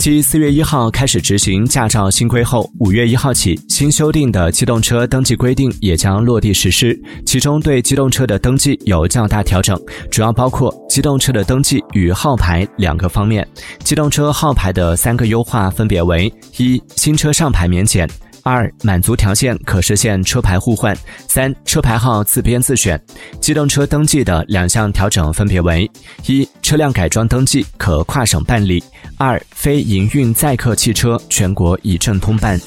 继四月一号开始执行驾照新规后，五月一号起，新修订的机动车登记规定也将落地实施。其中，对机动车的登记有较大调整，主要包括机动车的登记与号牌两个方面。机动车号牌的三个优化分别为：一、新车上牌免检。二、满足条件可实现车牌互换；三、车牌号自编自选。机动车登记的两项调整分别为：一、车辆改装登记可跨省办理；二、非营运载客汽车全国一证通办。